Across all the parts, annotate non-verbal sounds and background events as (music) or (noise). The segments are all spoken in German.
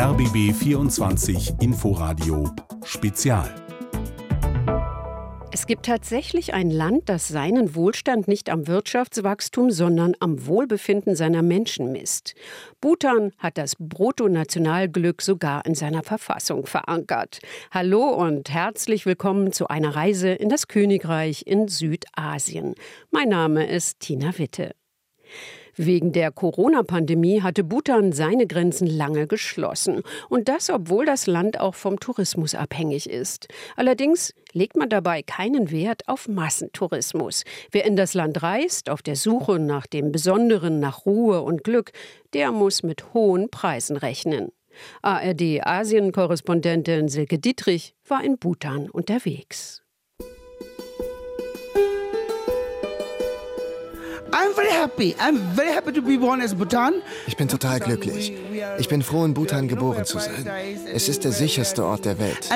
RBB 24 Inforadio Spezial. Es gibt tatsächlich ein Land, das seinen Wohlstand nicht am Wirtschaftswachstum, sondern am Wohlbefinden seiner Menschen misst. Bhutan hat das Bruttonationalglück sogar in seiner Verfassung verankert. Hallo und herzlich willkommen zu einer Reise in das Königreich in Südasien. Mein Name ist Tina Witte. Wegen der Corona-Pandemie hatte Bhutan seine Grenzen lange geschlossen. Und das, obwohl das Land auch vom Tourismus abhängig ist. Allerdings legt man dabei keinen Wert auf Massentourismus. Wer in das Land reist, auf der Suche nach dem Besonderen, nach Ruhe und Glück, der muss mit hohen Preisen rechnen. ARD-Asien-Korrespondentin Silke Dietrich war in Bhutan unterwegs. Ich bin total glücklich. Ich bin froh, in Bhutan geboren zu sein. Es ist der sicherste Ort der Welt.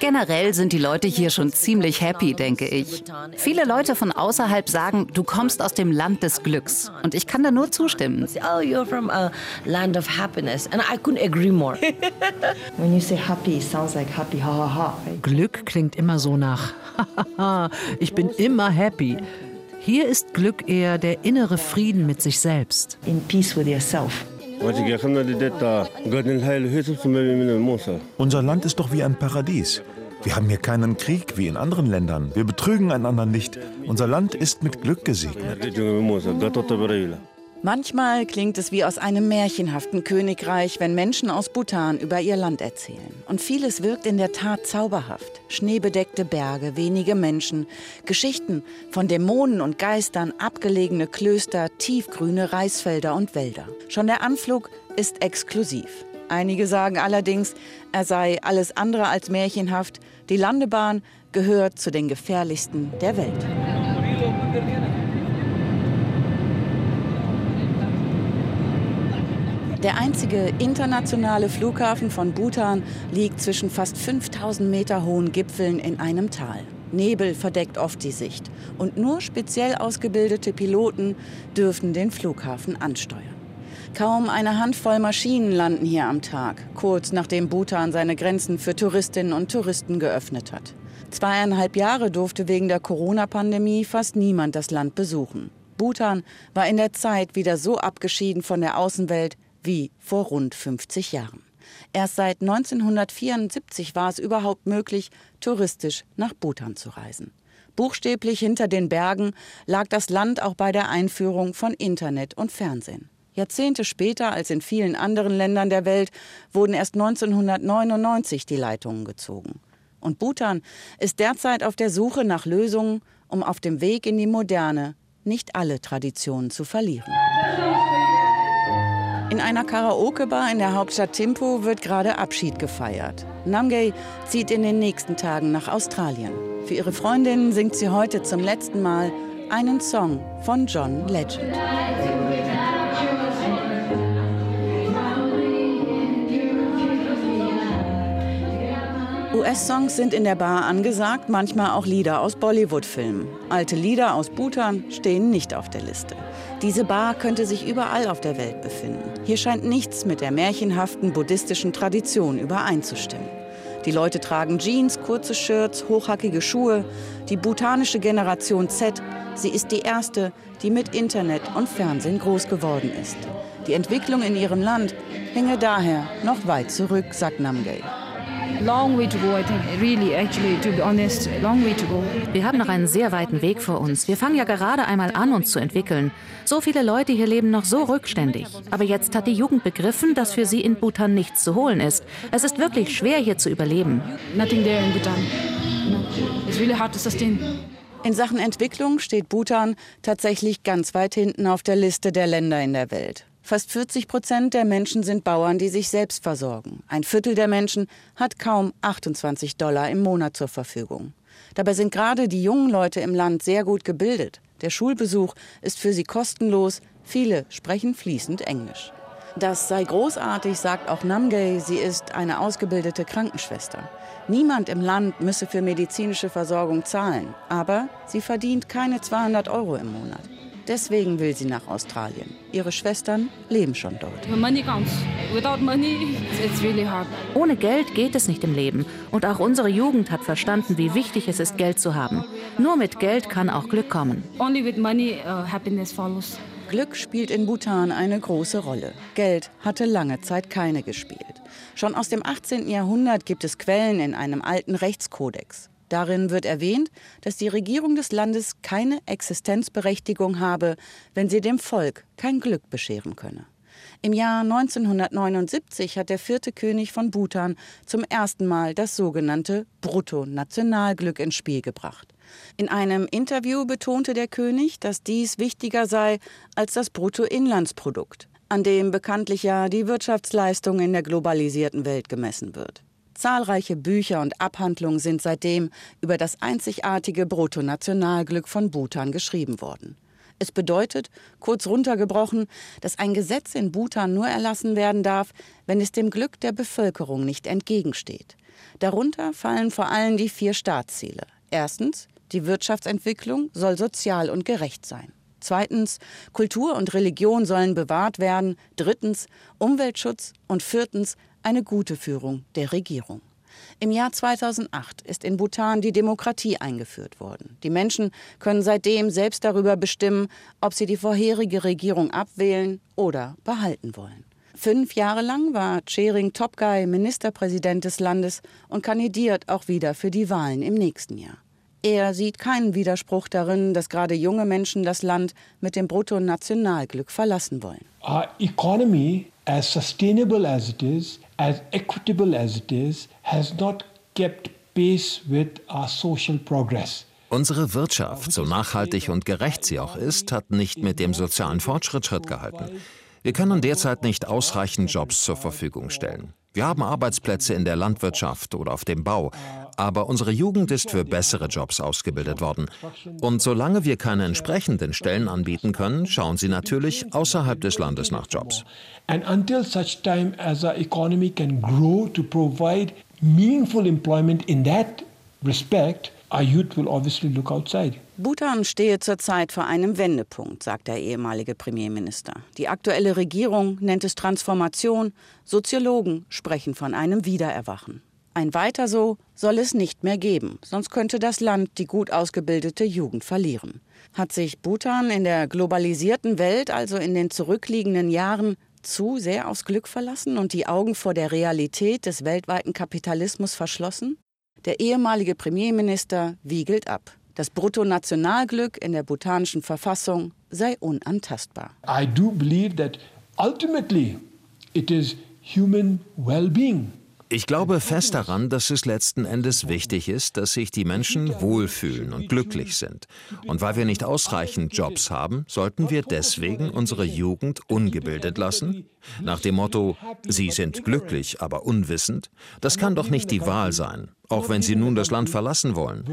Generell sind die Leute hier schon ziemlich happy, denke ich. Viele Leute von außerhalb sagen, du kommst aus dem Land des Glücks. Und ich kann da nur zustimmen. Oh, you're from a land of happiness. And I couldn't agree more. (laughs) When you say happy, it sounds like happy, ha ha ha. Glück klingt immer so nach (laughs) ich bin immer happy. Hier ist Glück eher der innere Frieden mit sich selbst. In peace with yourself. Unser Land ist doch wie ein Paradies. Wir haben hier keinen Krieg wie in anderen Ländern. Wir betrügen einander nicht. Unser Land ist mit Glück gesegnet. Manchmal klingt es wie aus einem märchenhaften Königreich, wenn Menschen aus Bhutan über ihr Land erzählen. Und vieles wirkt in der Tat zauberhaft. Schneebedeckte Berge, wenige Menschen, Geschichten von Dämonen und Geistern, abgelegene Klöster, tiefgrüne Reisfelder und Wälder. Schon der Anflug ist exklusiv. Einige sagen allerdings, er sei alles andere als märchenhaft. Die Landebahn gehört zu den gefährlichsten der Welt. Der einzige internationale Flughafen von Bhutan liegt zwischen fast 5000 Meter hohen Gipfeln in einem Tal. Nebel verdeckt oft die Sicht und nur speziell ausgebildete Piloten dürfen den Flughafen ansteuern. Kaum eine Handvoll Maschinen landen hier am Tag, kurz nachdem Bhutan seine Grenzen für Touristinnen und Touristen geöffnet hat. Zweieinhalb Jahre durfte wegen der Corona-Pandemie fast niemand das Land besuchen. Bhutan war in der Zeit wieder so abgeschieden von der Außenwelt wie vor rund 50 Jahren. Erst seit 1974 war es überhaupt möglich, touristisch nach Bhutan zu reisen. Buchstäblich hinter den Bergen lag das Land auch bei der Einführung von Internet und Fernsehen. Jahrzehnte später als in vielen anderen Ländern der Welt wurden erst 1999 die Leitungen gezogen. Und Bhutan ist derzeit auf der Suche nach Lösungen, um auf dem Weg in die Moderne nicht alle Traditionen zu verlieren. In einer Karaoke-Bar in der Hauptstadt Thimphu wird gerade Abschied gefeiert. Namgay zieht in den nächsten Tagen nach Australien. Für ihre Freundinnen singt sie heute zum letzten Mal einen Song von John Legend. US-Songs sind in der Bar angesagt, manchmal auch Lieder aus Bollywood-Filmen. Alte Lieder aus Bhutan stehen nicht auf der Liste. Diese Bar könnte sich überall auf der Welt befinden. Hier scheint nichts mit der märchenhaften buddhistischen Tradition übereinzustimmen. Die Leute tragen Jeans, kurze Shirts, hochhackige Schuhe. Die bhutanische Generation Z, sie ist die erste, die mit Internet und Fernsehen groß geworden ist. Die Entwicklung in ihrem Land hänge daher noch weit zurück, sagt Namgay. Wir haben noch einen sehr weiten Weg vor uns. Wir fangen ja gerade einmal an, uns zu entwickeln. So viele Leute hier leben noch so rückständig. Aber jetzt hat die Jugend begriffen, dass für sie in Bhutan nichts zu holen ist. Es ist wirklich schwer, hier zu überleben. Nothing there in Bhutan. It's really hard to sustain. In Sachen Entwicklung steht Bhutan tatsächlich ganz weit hinten auf der Liste der Länder in der Welt. Fast 40 Prozent der Menschen sind Bauern, die sich selbst versorgen. Ein Viertel der Menschen hat kaum 28 Dollar im Monat zur Verfügung. Dabei sind gerade die jungen Leute im Land sehr gut gebildet. Der Schulbesuch ist für sie kostenlos. Viele sprechen fließend Englisch. Das sei großartig, sagt auch Namgay. Sie ist eine ausgebildete Krankenschwester. Niemand im Land müsse für medizinische Versorgung zahlen. Aber sie verdient keine 200 Euro im Monat. Deswegen will sie nach Australien. Ihre Schwestern leben schon dort. Ohne Geld geht es nicht im Leben. Und auch unsere Jugend hat verstanden, wie wichtig es ist, Geld zu haben. Nur mit Geld kann auch Glück kommen. Only with money, uh, happiness follows. Glück spielt in Bhutan eine große Rolle. Geld hatte lange Zeit keine gespielt. Schon aus dem 18. Jahrhundert gibt es Quellen in einem alten Rechtskodex. Darin wird erwähnt, dass die Regierung des Landes keine Existenzberechtigung habe, wenn sie dem Volk kein Glück bescheren könne. Im Jahr 1979 hat der vierte König von Bhutan zum ersten Mal das sogenannte Bruttonationalglück ins Spiel gebracht. In einem Interview betonte der König, dass dies wichtiger sei als das Bruttoinlandsprodukt, an dem bekanntlich ja die Wirtschaftsleistung in der globalisierten Welt gemessen wird. Zahlreiche Bücher und Abhandlungen sind seitdem über das einzigartige Bruttonationalglück von Bhutan geschrieben worden. Es bedeutet, kurz runtergebrochen, dass ein Gesetz in Bhutan nur erlassen werden darf, wenn es dem Glück der Bevölkerung nicht entgegensteht. Darunter fallen vor allem die vier Staatsziele. Erstens, die Wirtschaftsentwicklung soll sozial und gerecht sein. Zweitens, Kultur und Religion sollen bewahrt werden. Drittens, Umweltschutz. Und viertens, eine gute Führung der Regierung. Im Jahr 2008 ist in Bhutan die Demokratie eingeführt worden. Die Menschen können seitdem selbst darüber bestimmen, ob sie die vorherige Regierung abwählen oder behalten wollen. Fünf Jahre lang war Chering Topgai Ministerpräsident des Landes und kandidiert auch wieder für die Wahlen im nächsten Jahr. Er sieht keinen Widerspruch darin, dass gerade junge Menschen das Land mit dem Bruttonationalglück verlassen wollen. Our economy, as sustainable as it is, as equitable as it is, has not kept pace with our social progress. Unsere Wirtschaft, so nachhaltig und gerecht sie auch ist, hat nicht mit dem sozialen Fortschritt Schritt gehalten. Wir können derzeit nicht ausreichend Jobs zur Verfügung stellen. Wir haben Arbeitsplätze in der Landwirtschaft oder auf dem Bau, aber unsere Jugend ist für bessere Jobs ausgebildet worden. Und solange wir keine entsprechenden Stellen anbieten können, schauen sie natürlich außerhalb des Landes nach Jobs. And until such time as our economy can grow to provide meaningful employment in that respect, Bhutan stehe zurzeit vor einem Wendepunkt, sagt der ehemalige Premierminister. Die aktuelle Regierung nennt es Transformation, Soziologen sprechen von einem Wiedererwachen. Ein Weiter so soll es nicht mehr geben, sonst könnte das Land die gut ausgebildete Jugend verlieren. Hat sich Bhutan in der globalisierten Welt, also in den zurückliegenden Jahren, zu sehr aufs Glück verlassen und die Augen vor der Realität des weltweiten Kapitalismus verschlossen? Der ehemalige Premierminister wiegelt ab. Das Bruttonationalglück in der bhutanischen Verfassung sei unantastbar. I do believe that ultimately it is human well-being ich glaube fest daran, dass es letzten Endes wichtig ist, dass sich die Menschen wohlfühlen und glücklich sind. Und weil wir nicht ausreichend Jobs haben, sollten wir deswegen unsere Jugend ungebildet lassen? Nach dem Motto, sie sind glücklich, aber unwissend? Das kann doch nicht die Wahl sein, auch wenn sie nun das Land verlassen wollen.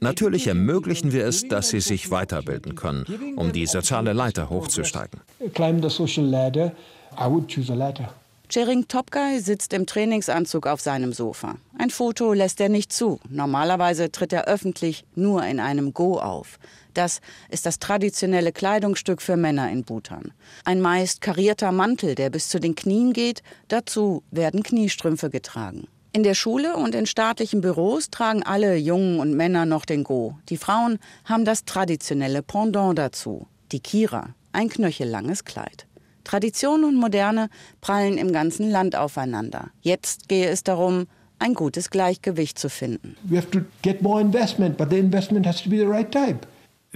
Natürlich ermöglichen wir es, dass sie sich weiterbilden können, um die soziale Leiter hochzusteigen. Climb the social ladder. I would choose a ladder. Chering Topguy sitzt im Trainingsanzug auf seinem Sofa. Ein Foto lässt er nicht zu. Normalerweise tritt er öffentlich nur in einem Go auf. Das ist das traditionelle Kleidungsstück für Männer in Bhutan. Ein meist karierter Mantel, der bis zu den Knien geht. Dazu werden Kniestrümpfe getragen. In der Schule und in staatlichen Büros tragen alle Jungen und Männer noch den Go. Die Frauen haben das traditionelle Pendant dazu, die Kira, ein knöchellanges Kleid. Tradition und Moderne prallen im ganzen Land aufeinander. Jetzt gehe es darum, ein gutes Gleichgewicht zu finden. We have to get more investment, but the investment has to be the right type.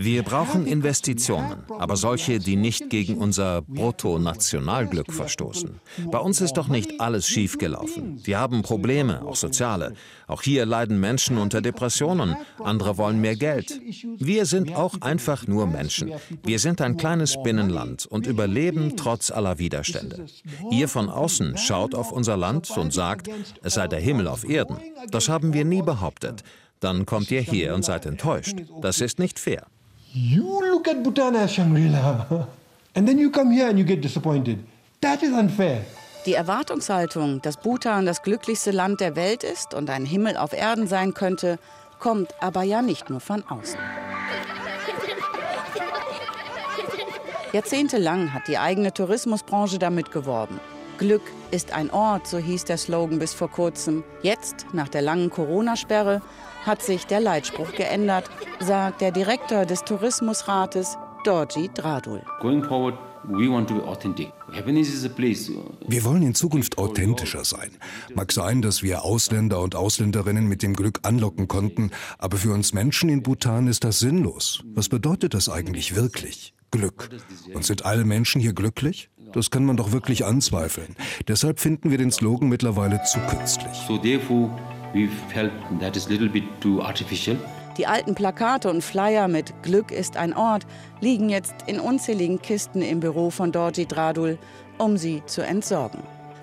Wir brauchen Investitionen, aber solche, die nicht gegen unser Bruttonationalglück verstoßen. Bei uns ist doch nicht alles schiefgelaufen. Wir haben Probleme, auch soziale. Auch hier leiden Menschen unter Depressionen. Andere wollen mehr Geld. Wir sind auch einfach nur Menschen. Wir sind ein kleines Binnenland und überleben trotz aller Widerstände. Ihr von außen schaut auf unser Land und sagt, es sei der Himmel auf Erden. Das haben wir nie behauptet. Dann kommt ihr hier und seid enttäuscht. Das ist nicht fair. You look at Bhutan as Shangri-La, and then you come here and you get disappointed. That is unfair. Die Erwartungshaltung, dass Bhutan das glücklichste Land der Welt ist und ein Himmel auf Erden sein könnte, kommt aber ja nicht nur von außen. Jahrzehntelang hat die eigene Tourismusbranche damit geworben. Glück ist ein Ort, so hieß der Slogan bis vor kurzem. Jetzt, nach der langen Corona-Sperre, hat sich der Leitspruch geändert, sagt der Direktor des Tourismusrates, Dorji Dradul. Going forward, we want to be authentic. Happiness is a place. uh, Wir wollen in Zukunft authentischer sein. Mag sein, dass wir Ausländer und Ausländerinnen mit dem Glück anlocken konnten, aber für uns Menschen in Bhutan ist das sinnlos. Was bedeutet das eigentlich wirklich? Glück. Und sind alle Menschen hier glücklich? Das kann man doch wirklich anzweifeln. Deshalb finden wir den Slogan mittlerweile zu künstlich. So therefore, we felt that is a little bit too artificial. Die alten Plakate und Flyer mit Glück ist ein Ort liegen jetzt in unzähligen Kisten im Büro von Dorji Dradul, um sie zu entsorgen.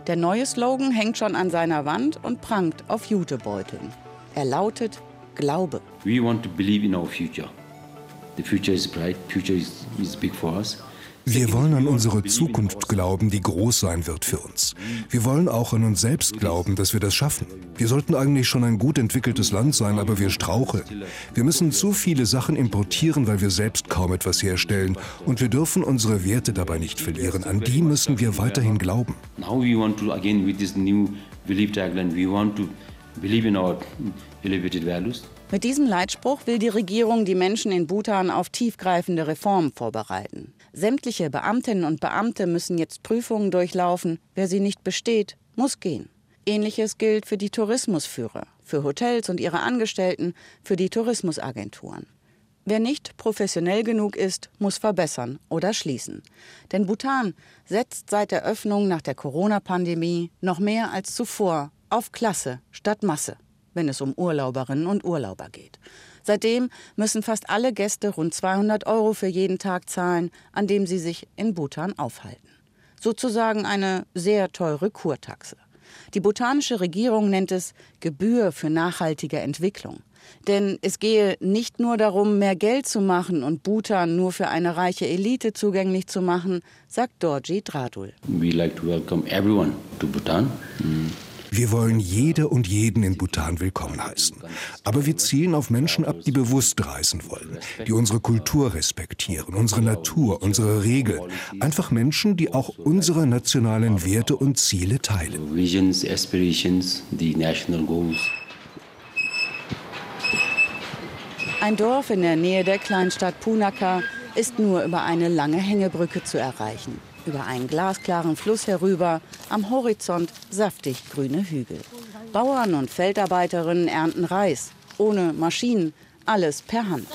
Der neue Slogan hängt schon an seiner Wand und prangt auf Jutebeuteln. Er lautet Glaube. We want to believe in our future. The future is bright. Future is, is big for us. Wir wollen an unsere Zukunft glauben, die groß sein wird für uns. Wir wollen auch an uns selbst glauben, dass wir das schaffen. Wir sollten eigentlich schon ein gut entwickeltes Land sein, aber wir straucheln. Wir müssen zu viele Sachen importieren, weil wir selbst kaum etwas herstellen. Und wir dürfen unsere Werte dabei nicht verlieren. An die müssen wir weiterhin glauben. Now we want to again with this new belief tagline. We want to believe in our elevated values. Mit diesem Leitspruch will die Regierung die Menschen in Bhutan auf tiefgreifende Reformen vorbereiten. Sämtliche Beamtinnen und Beamte müssen jetzt Prüfungen durchlaufen. Wer sie nicht besteht, muss gehen. Ähnliches gilt für die Tourismusführer, für Hotels und ihre Angestellten, für die Tourismusagenturen. Wer nicht professionell genug ist, muss verbessern oder schließen. Denn Bhutan setzt seit der Öffnung nach der Corona-Pandemie noch mehr als zuvor auf Klasse statt Masse, wenn es um Urlauberinnen und Urlauber geht. Seitdem müssen fast alle Gäste rund 200 Euro für jeden Tag zahlen, an dem sie sich in Bhutan aufhalten. Sozusagen eine sehr teure Kurtaxe. Die bhutanische Regierung nennt es Gebühr für nachhaltige Entwicklung. Denn es gehe nicht nur darum, mehr Geld zu machen und Bhutan nur für eine reiche Elite zugänglich zu machen, sagt Dorji Dradul. We like to welcome everyone to Bhutan. Mm. Wir wollen jede und jeden in Bhutan willkommen heißen. Aber wir zielen auf Menschen ab, die bewusst reisen wollen, die unsere Kultur respektieren, unsere Natur, unsere Regeln. Einfach Menschen, die auch unsere nationalen Werte und Ziele teilen. Visions, aspirations, the national goals. Ein Dorf in der Nähe der Kleinstadt Punakha ist nur über eine lange Hängebrücke zu erreichen. Über einen glasklaren Fluss herüber, am Horizont saftig grüne Hügel. Bauern und Feldarbeiterinnen ernten Reis, ohne Maschinen, alles per Hand.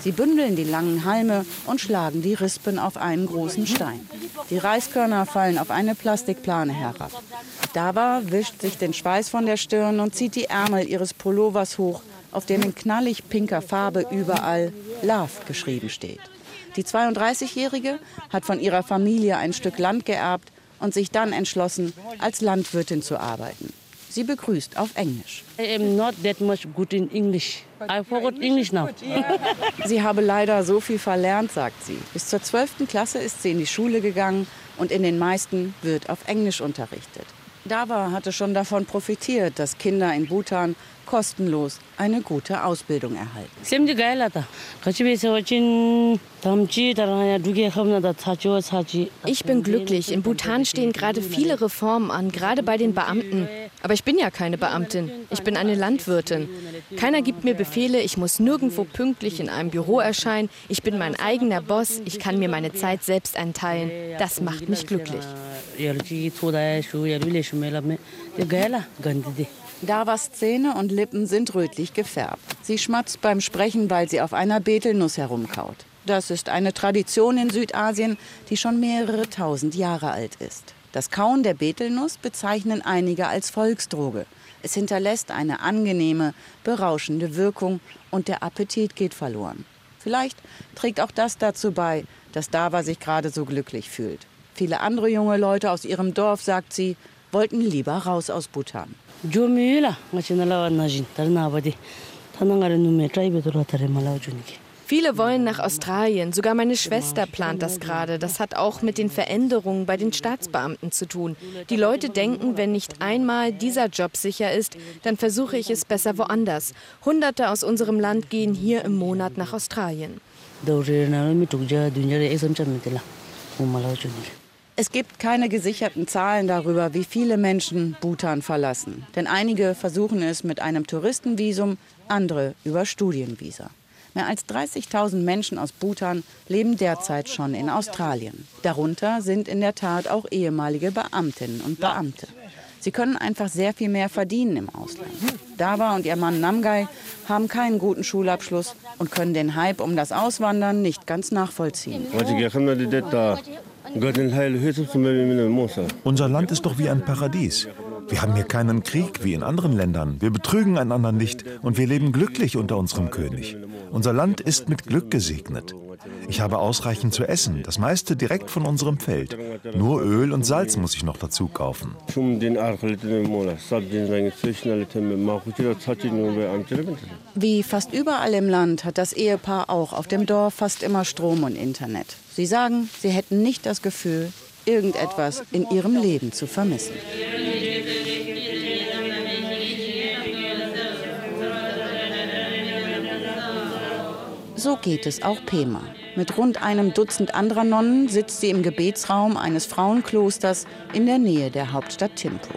Sie bündeln die langen Halme und schlagen die Rispen auf einen großen Stein. Die Reiskörner fallen auf eine Plastikplane herab. Dava wischt sich den Schweiß von der Stirn und zieht die Ärmel ihres Pullovers hoch, auf dem in knallig pinker Farbe überall Love geschrieben steht. Die 32-Jährige hat von ihrer Familie ein Stück Land geerbt und sich dann entschlossen, als Landwirtin zu arbeiten. Sie begrüßt auf Englisch. I am not that much good in English. I forgot English now. (laughs) Sie habe leider so viel verlernt, sagt sie. Bis zur 12. Klasse ist sie in die Schule gegangen und in den meisten wird auf Englisch unterrichtet. Dava hatte schon davon profitiert, dass Kinder in Bhutan kostenlos eine gute Ausbildung erhalten. Ich bin glücklich. In Bhutan stehen gerade viele Reformen an, gerade bei den Beamten. Aber ich bin ja keine Beamtin. Ich bin eine Landwirtin. Keiner gibt mir Befehle. Ich muss nirgendwo pünktlich in einem Büro erscheinen. Ich bin mein eigener Boss. Ich kann mir meine Zeit selbst einteilen. Das macht mich glücklich. Davas Zähne und Lippen sind rötlich gefärbt. Sie schmatzt beim Sprechen, weil sie auf einer Betelnuss herumkaut. Das ist eine Tradition in Südasien, die schon mehrere tausend Jahre alt ist. Das Kauen der Betelnuss bezeichnen einige als Volksdroge. Es hinterlässt eine angenehme, berauschende Wirkung und der Appetit geht verloren. Vielleicht trägt auch das dazu bei, dass Dava sich gerade so glücklich fühlt. Viele andere junge Leute aus ihrem Dorf, sagt sie, wollten lieber raus aus Bhutan. Viele wollen nach Australien. Sogar meine Schwester plant das gerade. Das hat auch mit den Veränderungen bei den Staatsbeamten zu tun. Die Leute denken, wenn nicht einmal dieser Job sicher ist, dann versuche ich es besser woanders. Hunderte aus unserem Land gehen hier im Monat nach Australien. Es gibt keine gesicherten Zahlen darüber, wie viele Menschen Bhutan verlassen. Denn einige versuchen es mit einem Touristenvisum, andere über Studienvisa. Mehr als 30.000 Menschen aus Bhutan leben derzeit schon in Australien. Darunter sind in der Tat auch ehemalige Beamtinnen und Beamte. Sie können einfach sehr viel mehr verdienen im Ausland. Dava und ihr Mann Namgai haben keinen guten Schulabschluss und können den Hype um das Auswandern nicht ganz nachvollziehen. Unser Land ist doch wie ein Paradies. Wir haben hier keinen Krieg wie in anderen Ländern. Wir betrügen einander nicht und wir leben glücklich unter unserem König. Unser Land ist mit Glück gesegnet. Ich habe ausreichend zu essen, das meiste direkt von unserem Feld. Nur Öl und Salz muss ich noch dazu kaufen. Wie fast überall im Land hat das Ehepaar auch auf dem Dorf fast immer Strom und Internet. Sie sagen, sie hätten nicht das Gefühl, irgendetwas in ihrem Leben zu vermissen. So geht es auch Pema. Mit rund einem Dutzend anderer Nonnen sitzt sie im Gebetsraum eines Frauenklosters in der Nähe der Hauptstadt Thimphu.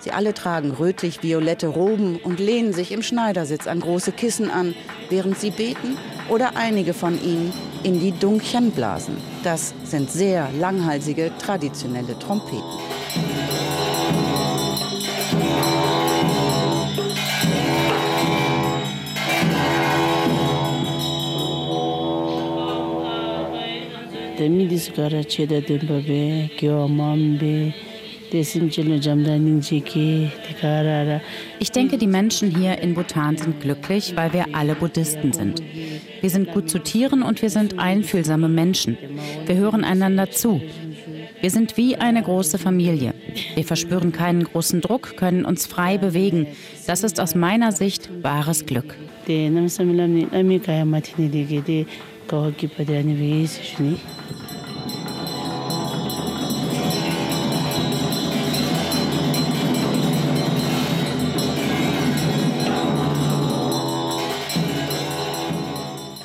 Sie alle tragen rötlich-violette Roben und lehnen sich im Schneidersitz an große Kissen an, während sie beten oder einige von ihnen in die Dunkchen blasen. Das sind sehr langhalsige traditionelle Trompeten. Temidis gara cheda demba be be Ich denke, die Menschen hier in Bhutan sind glücklich, weil wir alle Buddhisten sind. Wir sind gut zu Tieren und wir sind einfühlsame Menschen. Wir hören einander zu. Wir sind wie eine große Familie. Wir verspüren keinen großen Druck, können uns frei bewegen. Das ist aus meiner Sicht wahres Glück.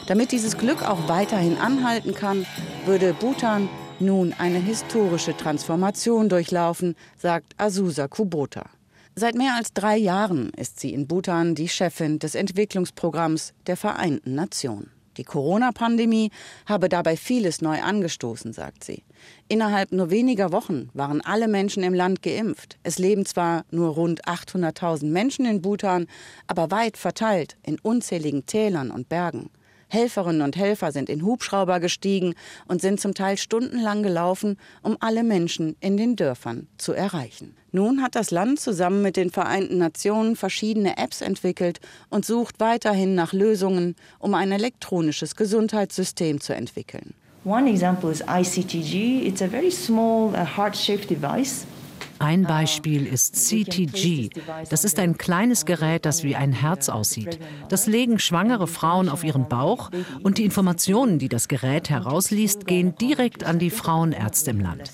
Damit dieses Glück auch weiterhin anhalten kann, würde Bhutan nun eine historische Transformation durchlaufen, sagt Azusa Kubota. Seit mehr als drei Jahren ist sie in Bhutan die Chefin des Entwicklungsprogramms der Vereinten Nationen. Die Corona-Pandemie habe dabei vieles neu angestoßen, sagt sie. Innerhalb nur weniger Wochen waren alle Menschen im Land geimpft. Es leben zwar nur rund 800.000 Menschen in Bhutan, aber weit verteilt in unzähligen Tälern und Bergen. Helferinnen und Helfer sind in Hubschrauber gestiegen und sind zum Teil stundenlang gelaufen, um alle Menschen in den Dörfern zu erreichen. Nun hat das Land zusammen mit den Vereinten Nationen verschiedene Apps entwickelt und sucht weiterhin nach Lösungen, um ein elektronisches Gesundheitssystem zu entwickeln. One example is ICTG. It's a very small uh, heart-shaped device. Ein Beispiel ist CTG. Das ist ein kleines Gerät, das wie ein Herz aussieht. Das legen schwangere Frauen auf ihren Bauch und die Informationen, die das Gerät herausliest, gehen direkt an die Frauenärzte im Land.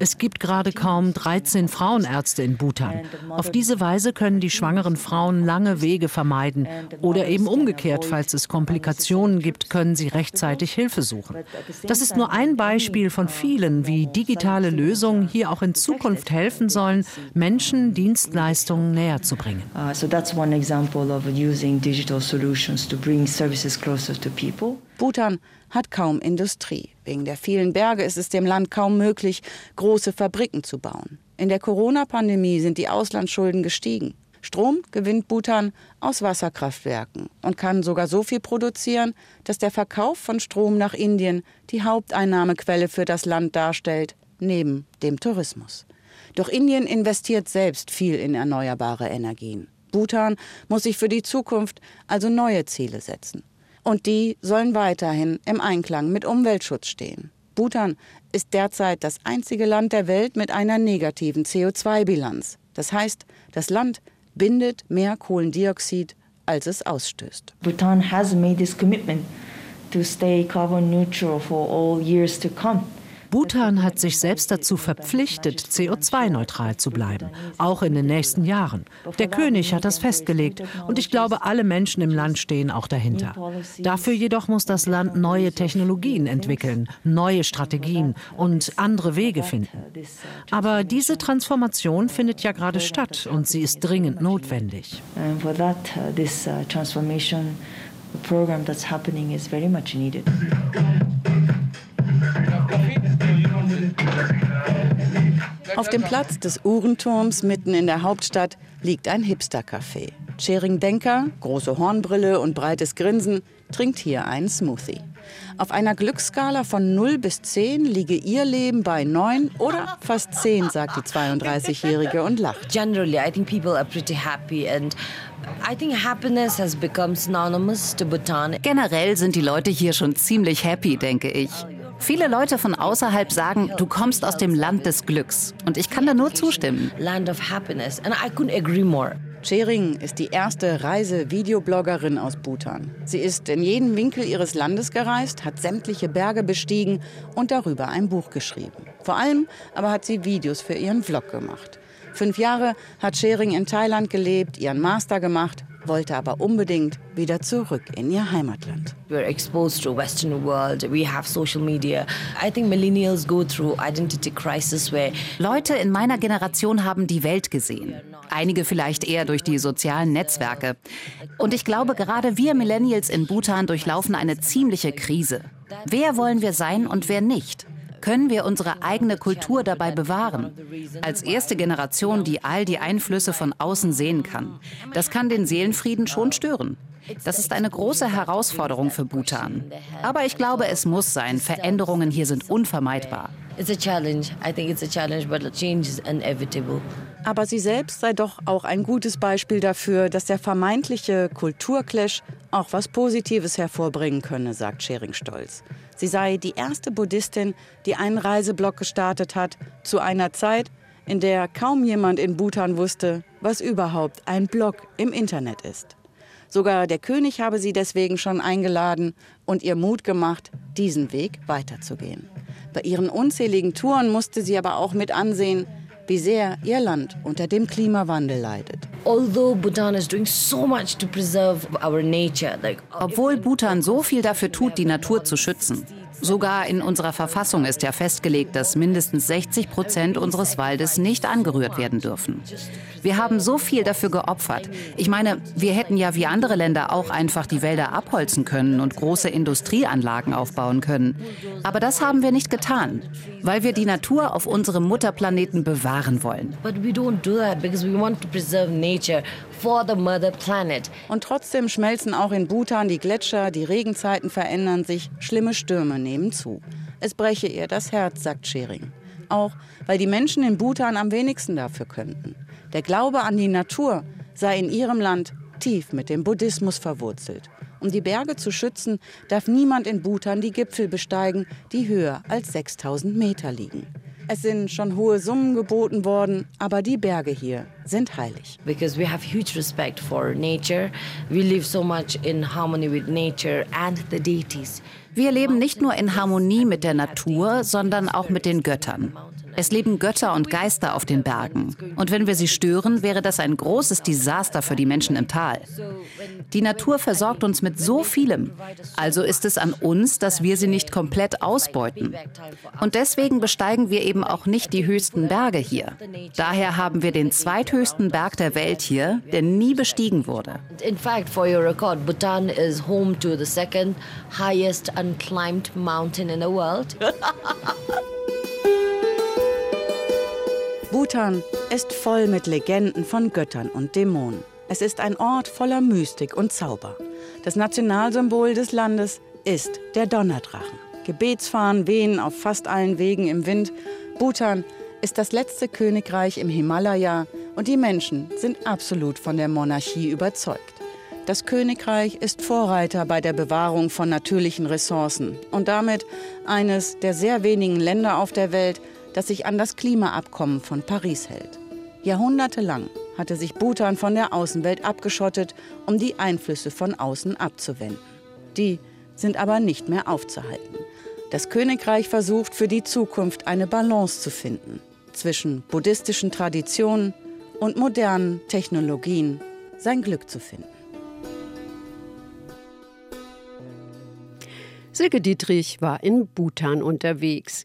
Es gibt gerade kaum 13 Frauenärzte in Bhutan. Auf diese Weise können die schwangeren Frauen lange Wege vermeiden. Oder eben umgekehrt, falls es Komplikationen gibt, können sie rechtzeitig Hilfe suchen. Das ist nur ein Beispiel von vielen, wie digitale Lösungen hier auch in Zukunft helfen sollen, Menschen Dienstleistungen näher zu bringen. Uh, so that's one example of using digital solutions to bring services closer to people. Bhutan hat kaum Industrie. Wegen der vielen Berge ist es dem Land kaum möglich, große Fabriken zu bauen. In der Corona-Pandemie sind die Auslandsschulden gestiegen. Strom gewinnt Bhutan aus Wasserkraftwerken und kann sogar so viel produzieren, dass der Verkauf von Strom nach Indien die Haupteinnahmequelle für das Land darstellt, neben dem Tourismus. Doch Indien investiert selbst viel in erneuerbare Energien. Bhutan muss sich für die Zukunft also neue Ziele setzen. Und die sollen weiterhin im Einklang mit Umweltschutz stehen. Bhutan ist derzeit das einzige Land der Welt mit einer negativen CO2-Bilanz. Das heißt, das Land bindet mehr Kohlendioxid, als es ausstößt. Bhutan has made this commitment to stay carbon neutral for all years to come. Bhutan hat sich selbst dazu verpflichtet, CO2-neutral zu bleiben, auch in den nächsten Jahren. Der König hat das festgelegt und ich glaube, alle Menschen im Land stehen auch dahinter. Dafür jedoch muss das Land neue Technologien entwickeln, neue Strategien und andere Wege finden. Aber diese Transformation findet ja gerade statt und sie ist dringend notwendig. Uh, uh, program that's happening is very much needed. Auf dem Platz des Uhrenturms mitten in der Hauptstadt liegt ein Hipster-Café. Schering Denker, große Hornbrille und breites Grinsen, trinkt hier einen Smoothie. Auf einer Glücksskala von 0 bis 10 liege ihr Leben bei 9 oder fast 10, sagt die 32-Jährige und lacht. Generally, I think people are pretty happy and I think happiness has become synonymous to Bhutan. Generell sind die Leute hier schon ziemlich happy, denke ich. Viele Leute von außerhalb sagen, du kommst aus dem Land des Glücks. Und ich kann da nur zustimmen. Land of happiness. And I couldn't agree more. Chering ist die erste Reise-Videobloggerin aus Bhutan. Sie ist in jeden Winkel ihres Landes gereist, hat sämtliche Berge bestiegen und darüber ein Buch geschrieben. Vor allem aber hat sie Videos für ihren Vlog gemacht. Fünf Jahre hat Schering in Thailand gelebt, ihren Master gemacht, wollte aber unbedingt wieder zurück in ihr Heimatland. We're exposed to Western world. We have social media. I think millennials go through identity crisis where Leute in meiner Generation haben die Welt gesehen. Einige vielleicht eher durch die sozialen Netzwerke. Und ich glaube, gerade wir Millennials in Bhutan durchlaufen eine ziemliche Krise. Wer wollen wir sein und wer nicht? Können wir unsere eigene Kultur dabei bewahren? Als erste Generation, die all die Einflüsse von außen sehen kann. Das kann den Seelenfrieden schon stören. Das ist eine große Herausforderung für Bhutan. Aber ich glaube, es muss sein. Veränderungen hier sind unvermeidbar. it's a challenge. I think it's a challenge, but change is inevitable. Aber sie selbst sei doch auch ein gutes Beispiel dafür, dass der vermeintliche Kulturclash auch was Positives hervorbringen könne, sagt Schering stolz. Sie sei die erste Buddhistin, die einen Reiseblog gestartet hat, zu einer Zeit, in der kaum jemand in Bhutan wusste, was überhaupt ein Blog im Internet ist. Sogar der König habe sie deswegen schon eingeladen und ihr Mut gemacht, diesen Weg weiterzugehen. Bei ihren unzähligen Touren musste sie aber auch mit ansehen, wie sehr ihr Land unter dem Klimawandel leidet. Although Bhutan is doing so much to preserve our nature, like Obwohl Bhutan so viel dafür tut, die Natur zu schützen. Sogar in unserer Verfassung ist ja festgelegt, dass mindestens 60 Prozent unseres Waldes nicht angerührt werden dürfen. Wir haben so viel dafür geopfert. Ich meine, wir hätten ja wie andere Länder auch einfach die Wälder abholzen können und große Industrieanlagen aufbauen können. Aber das haben wir nicht getan, weil wir die Natur auf unserem Mutterplaneten bewahren wollen. But we don't do that because we want to preserve nature for the mother planet. Und trotzdem schmelzen auch in Bhutan die Gletscher, die Regenzeiten verändern sich, schlimme Stürme nehmen zu. Es breche ihr das Herz, sagt Schering. Auch weil die Menschen in Bhutan am wenigsten dafür könnten. Der Glaube an die Natur sei in ihrem Land tief mit dem Buddhismus verwurzelt. Um die Berge zu schützen, darf niemand in Bhutan die Gipfel besteigen, die höher als 6000 Meter liegen. Es sind schon hohe Summen geboten worden, aber die Berge hier sind heilig. Because we have huge respect for nature. We live so much in harmony with nature and the deities. Wir leben nicht nur in Harmonie mit der Natur, sondern auch mit den Göttern. Es leben Götter und Geister auf den Bergen. Und wenn wir sie stören, wäre das ein großes Desaster für die Menschen im Tal. Die Natur versorgt uns mit so vielem. Also ist es an uns, dass wir sie nicht komplett ausbeuten. Und deswegen besteigen wir eben auch nicht die höchsten Berge hier. Daher haben wir den zweithöchsten Berg der Welt hier, der nie bestiegen wurde. In fact, for your record, Bhutan is home to the second highest unclimbed mountain in the world. (laughs) Bhutan ist voll mit Legenden von Göttern und Dämonen. Es ist ein Ort voller Mystik und Zauber. Das Nationalsymbol des Landes ist der Donnerdrachen. Gebetsfahnen wehen auf fast allen Wegen im Wind. Bhutan ist das letzte Königreich im Himalaya und die Menschen sind absolut von der Monarchie überzeugt. Das Königreich ist Vorreiter bei der Bewahrung von natürlichen Ressourcen und damit eines der sehr wenigen Länder auf der Welt, das sich an das Klimaabkommen von Paris hält. Jahrhundertelang hatte sich Bhutan von der Außenwelt abgeschottet, um die Einflüsse von außen abzuwenden. Die sind aber nicht mehr aufzuhalten. Das Königreich versucht für die Zukunft eine Balance zu finden zwischen buddhistischen Traditionen und modernen Technologien, sein Glück zu finden. Silke Dietrich war in Bhutan unterwegs.